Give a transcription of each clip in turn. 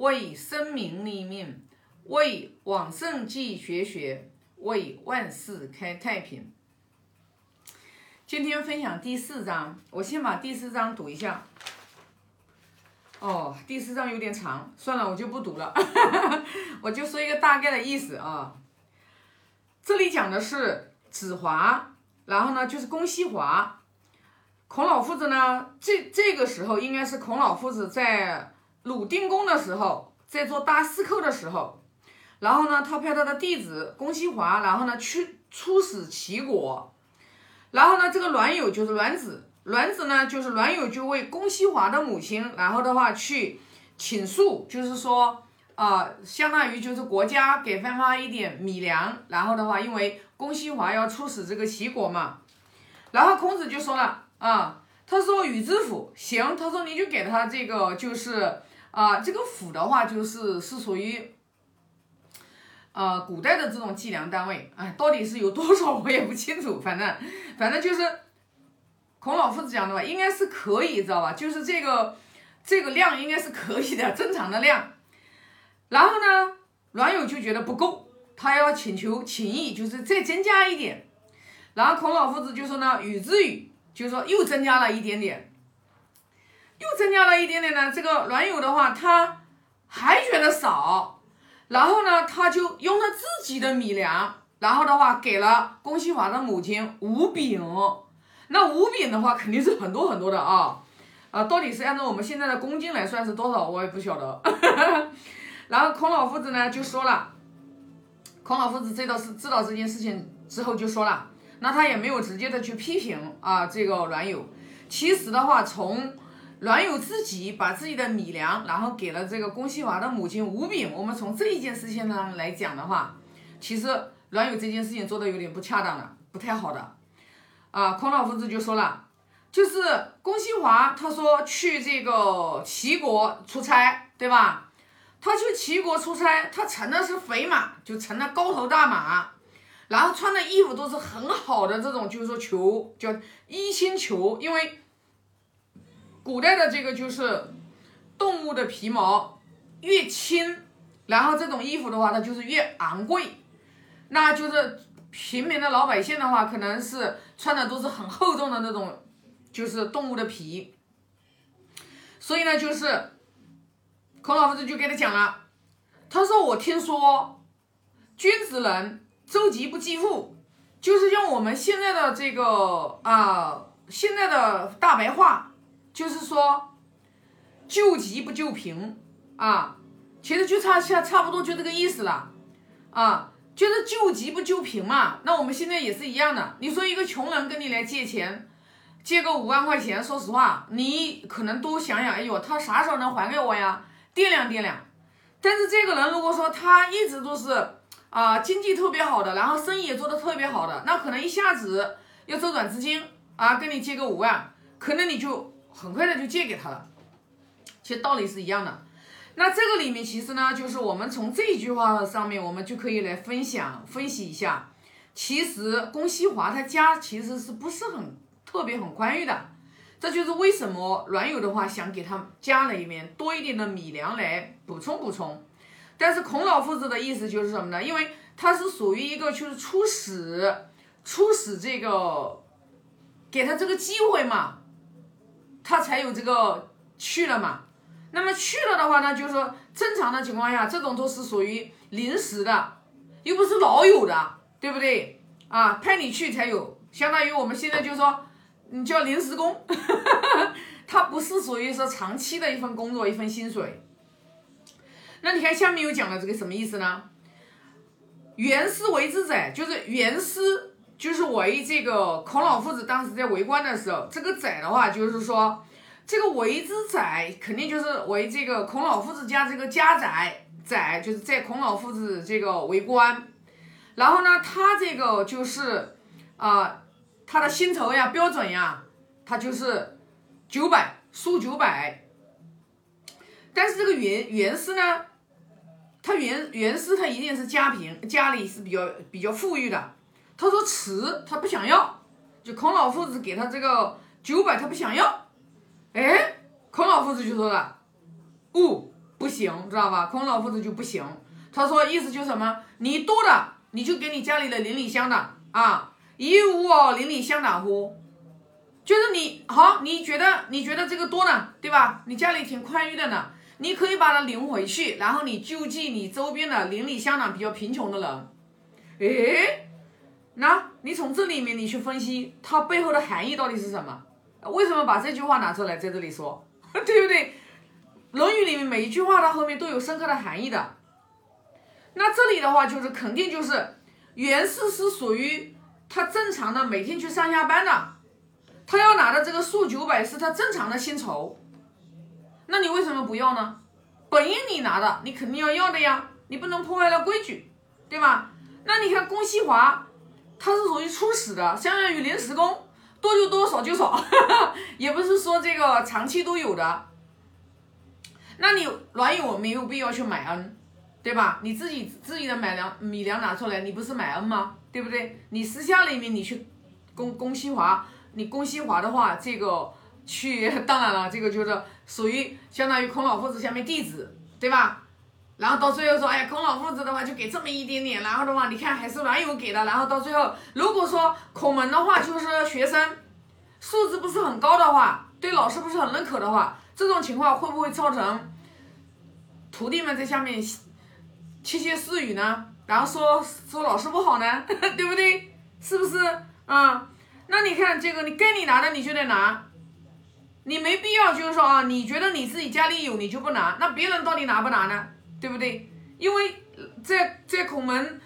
为生民立命，为往圣继绝学，为万世开太平。今天分享第四章，我先把第四章读一下。哦，第四章有点长，算了，我就不读了，我就说一个大概的意思啊。这里讲的是子华，然后呢就是公西华。孔老夫子呢，这这个时候应该是孔老夫子在鲁定公的时候，在做大司寇的时候，然后呢，他派他的弟子公西华，然后呢去出使齐国，然后呢，这个栾友就是栾子。栾子呢，就是栾友就为公西华的母亲，然后的话去请诉，就是说，啊，相当于就是国家给分发一点米粮，然后的话，因为公西华要出使这个齐国嘛，然后孔子就说了，啊，他说与之府行，他说你就给他这个，就是啊，这个府的话，就是是属于，呃，古代的这种计量单位，哎，到底是有多少我也不清楚，反正，反正就是。孔老夫子讲的吧，应该是可以，知道吧？就是这个这个量应该是可以的，正常的量。然后呢，阮友就觉得不够，他要请求请意，就是再增加一点。然后孔老夫子就说呢，与之与，就是说又增加了一点点，又增加了一点点呢。这个栾友的话，他还觉得少，然后呢，他就用他自己的米粮，然后的话给了公西华的母亲五饼。那五饼的话肯定是很多很多的啊，啊，到底是按照我们现在的公斤来算是多少，我也不晓得。然后孔老夫子呢就说了，孔老夫子知道是知道这件事情之后就说了，那他也没有直接的去批评啊这个栾友。其实的话，从栾友自己把自己的米粮，然后给了这个公西华的母亲吴饼，我们从这一件事情上来讲的话，其实栾友这件事情做的有点不恰当的，不太好的。啊，孔老夫子就说了，就是公西华，他说去这个齐国出差，对吧？他去齐国出差，他乘的是肥马，就乘的高头大马，然后穿的衣服都是很好的这种，就是说裘，叫衣轻裘，因为古代的这个就是动物的皮毛越轻，然后这种衣服的话，它就是越昂贵，那就是。平民的老百姓的话，可能是穿的都是很厚重的那种，就是动物的皮。所以呢，就是孔老夫子就给他讲了，他说：“我听说，君子人周急不济富，就是用我们现在的这个啊，现在的大白话，就是说，救急不救贫啊，其实就差差差不多就这个意思了啊。”就是救急不救贫嘛，那我们现在也是一样的。你说一个穷人跟你来借钱，借个五万块钱，说实话，你可能多想想，哎呦，他啥时候能还给我呀？掂量掂量。但是这个人如果说他一直都是啊经济特别好的，然后生意也做得特别好的，那可能一下子要周转资金啊，跟你借个五万，可能你就很快的就借给他了。其实道理是一样的。那这个里面其实呢，就是我们从这句话上面，我们就可以来分享分析一下。其实公西华他家其实是不是很特别很宽裕的，这就是为什么阮友的话想给他家里面多一点的米粮来补充补充。但是孔老夫子的意思就是什么呢？因为他是属于一个就是出使，出使这个给他这个机会嘛，他才有这个去了嘛。那么去了的话呢，就是说正常的情况下，这种都是属于临时的，又不是老有的，对不对？啊，派你去才有，相当于我们现在就是说，你叫临时工，他不是属于说长期的一份工作，一份薪水。那你看下面又讲了这个什么意思呢？原师为之者，就是原师就是为这个孔老夫子当时在为官的时候，这个宰的话就是说。这个为之宰，肯定就是为这个孔老夫子家这个家宰，宰就是在孔老夫子这个为官，然后呢，他这个就是啊，他的薪酬呀标准呀，他就是九百输九百，但是这个袁袁氏呢，他袁袁氏他一定是家贫，家里是比较比较富裕的，他说辞他不想要，就孔老夫子给他这个九百他不想要。哎，孔老夫子就说了：“勿不行，知道吧？孔老夫子就不行。他说意思就是什么？你多的你就给你家里的邻里乡的啊，一无哦邻里乡党乎？就是你好，你觉得你觉得这个多呢，对吧？你家里挺宽裕的呢，你可以把它领回去，然后你救济你周边的邻里乡党比较贫穷的人。诶，那你从这里面你去分析它背后的含义到底是什么？为什么把这句话拿出来在这里说？对不对？《论语》里面每一句话它后面都有深刻的含义的。那这里的话就是肯定就是袁氏是属于他正常的每天去上下班的。他要拿的这个数九百是他正常的薪酬，那你为什么不要呢？本应你拿的，你肯定要要的呀，你不能破坏了规矩，对吧？那你看龚西华，他是属于初始的，相当于临时工，多就多，少就少，也不是说这个长期都有的。那你卵友我没有必要去买恩，对吧？你自己自己的买粮米粮拿出来，你不是买恩吗？对不对？你私下里面你去龚龚西华。你龚西华的话，这个去当然了，这个就是属于相当于孔老夫子下面弟子，对吧？然后到最后说，哎呀，孔老夫子的话就给这么一点点，然后的话，你看还是栾友给的，然后到最后，如果说孔门的话就是学生素质不是很高的话，对老师不是很认可的话，这种情况会不会造成徒弟们在下面窃窃私语呢？然后说说老师不好呢，对不对？是不是啊？那你看这个，你该你拿的你就得拿，你没必要就是说啊，你觉得你自己家里有你就不拿，那别人到底拿不拿呢？对不对？因为在在孔门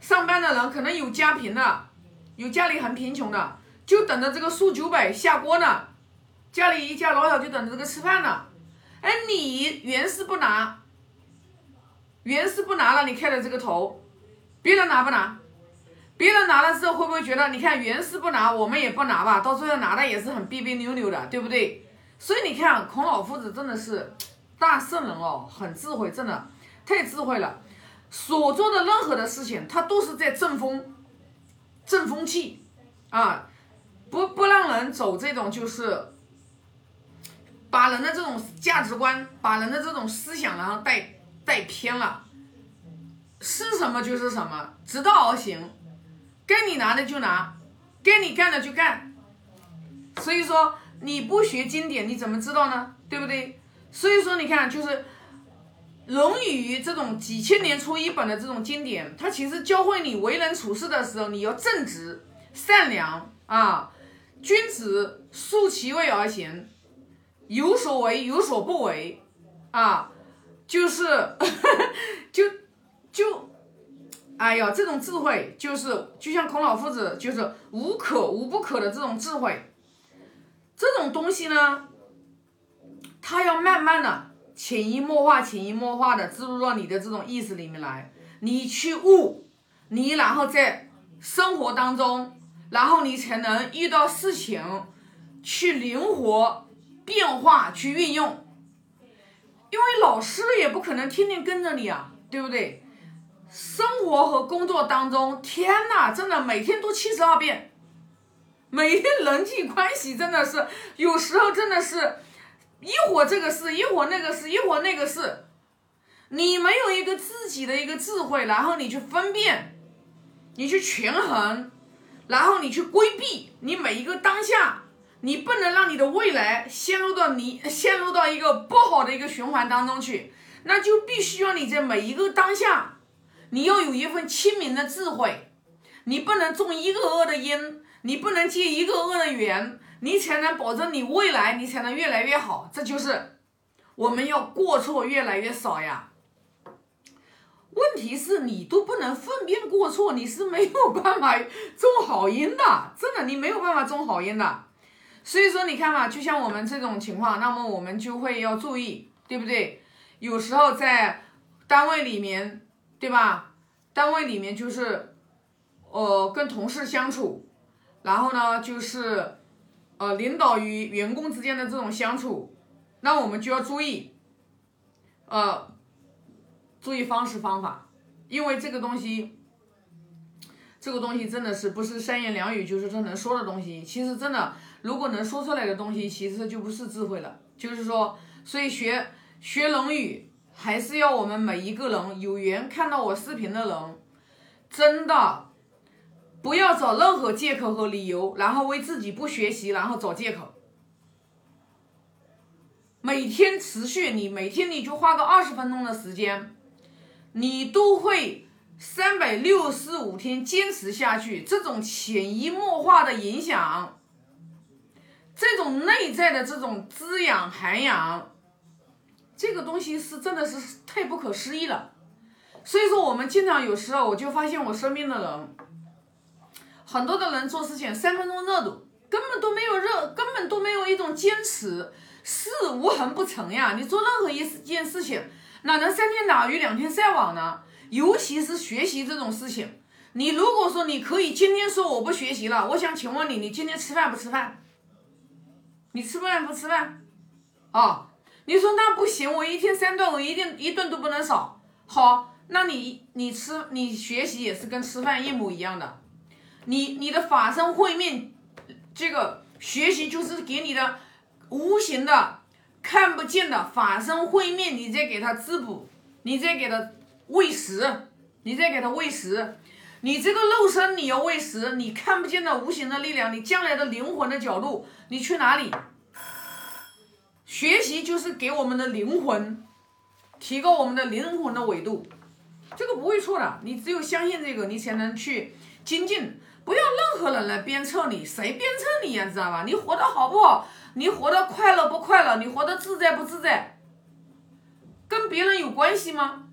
上班的人可能有家贫的，有家里很贫穷的，就等着这个数九百下锅呢，家里一家老小就等着这个吃饭呢。哎，你原是不拿，原是不拿了，你开的这个头，别人拿不拿？别人拿了之后会不会觉得，你看原是不拿，我们也不拿吧？到最后拿的也是很别别扭扭的，对不对？所以你看孔老夫子真的是大圣人哦，很智慧，真的太智慧了。所做的任何的事情，他都是在正风、正风气啊，不不让人走这种就是把人的这种价值观、把人的这种思想然后带带偏了，是什么就是什么，直道而行。该你拿的就拿，该你干的就干。所以说你不学经典，你怎么知道呢？对不对？所以说你看，就是《论语》这种几千年出一本的这种经典，它其实教会你为人处事的时候，你要正直、善良啊。君子素其位而行，有所为有所不为啊，就是 就就。哎呀，这种智慧就是就像孔老夫子，就是无可无不可的这种智慧，这种东西呢，他要慢慢的潜移默化、潜移默化的植入到你的这种意识里面来，你去悟，你然后在生活当中，然后你才能遇到事情去灵活变化去运用，因为老师也不可能天天跟着你啊，对不对？生活和工作当中，天呐，真的每天都七十二变，每天人际关系真的是有时候真的是，一会儿这个事，一会儿那个事，一会儿那个事，你没有一个自己的一个智慧，然后你去分辨，你去权衡，然后你去规避，你每一个当下，你不能让你的未来陷入到你陷入到一个不好的一个循环当中去，那就必须要你在每一个当下。你要有一份清明的智慧，你不能种一个恶的因，你不能结一个恶的缘，你才能保证你未来，你才能越来越好。这就是我们要过错越来越少呀。问题是你都不能分辨过错，你是没有办法种好因的，真的，你没有办法种好因的。所以说，你看嘛，就像我们这种情况，那么我们就会要注意，对不对？有时候在单位里面。对吧？单位里面就是，呃，跟同事相处，然后呢，就是，呃，领导与员工之间的这种相处，那我们就要注意，呃，注意方式方法，因为这个东西，这个东西真的是不是三言两语就是说能说的东西。其实真的，如果能说出来的东西，其实就不是智慧了。就是说，所以学学《论语》。还是要我们每一个人有缘看到我视频的人，真的不要找任何借口和理由，然后为自己不学习，然后找借口。每天持续，你每天你就花个二十分钟的时间，你都会三百六十五天坚持下去。这种潜移默化的影响，这种内在的这种滋养涵养。这个东西是真的是太不可思议了，所以说我们经常有时候我就发现我身边的人，很多的人做事情三分钟热度，根本都没有热，根本都没有一种坚持，事无痕不成呀。你做任何一件事情，哪能三天打鱼两天晒网呢？尤其是学习这种事情，你如果说你可以今天说我不学习了，我想请问你，你今天吃饭不吃饭？你吃饭不吃饭？啊？你说那不行，我一天三顿，我一定一顿都不能少。好，那你你吃你学习也是跟吃饭一模一样的。你你的法身慧命，这个学习就是给你的无形的、看不见的法身慧命，你再给他滋补，你再给他喂食，你再给他喂食。你这个肉身你要喂食，你看不见的无形的力量，你将来的灵魂的角度，你去哪里？学习就是给我们的灵魂提高我们的灵魂的维度，这个不会错的。你只有相信这个，你才能去精进。不要任何人来鞭策你，谁鞭策你呀？知道吧？你活得好不好？你活得快乐不快乐？你活得自在不自在？跟别人有关系吗？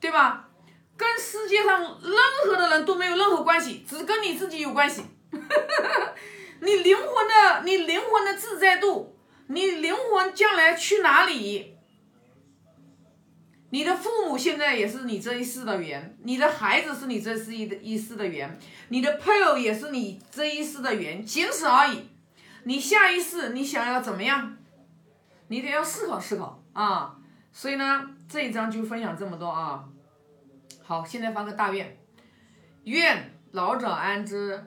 对吧？跟世界上任何的人都没有任何关系，只跟你自己有关系。你灵魂的，你灵魂的自在度。你灵魂将来去哪里？你的父母现在也是你这一世的缘，你的孩子是你这世一的一世的缘，你的配偶也是你这一世的缘，仅此而已。你下一世你想要怎么样？你得要思考思考啊！所以呢，这一章就分享这么多啊。好，现在发个大愿，愿老者安之。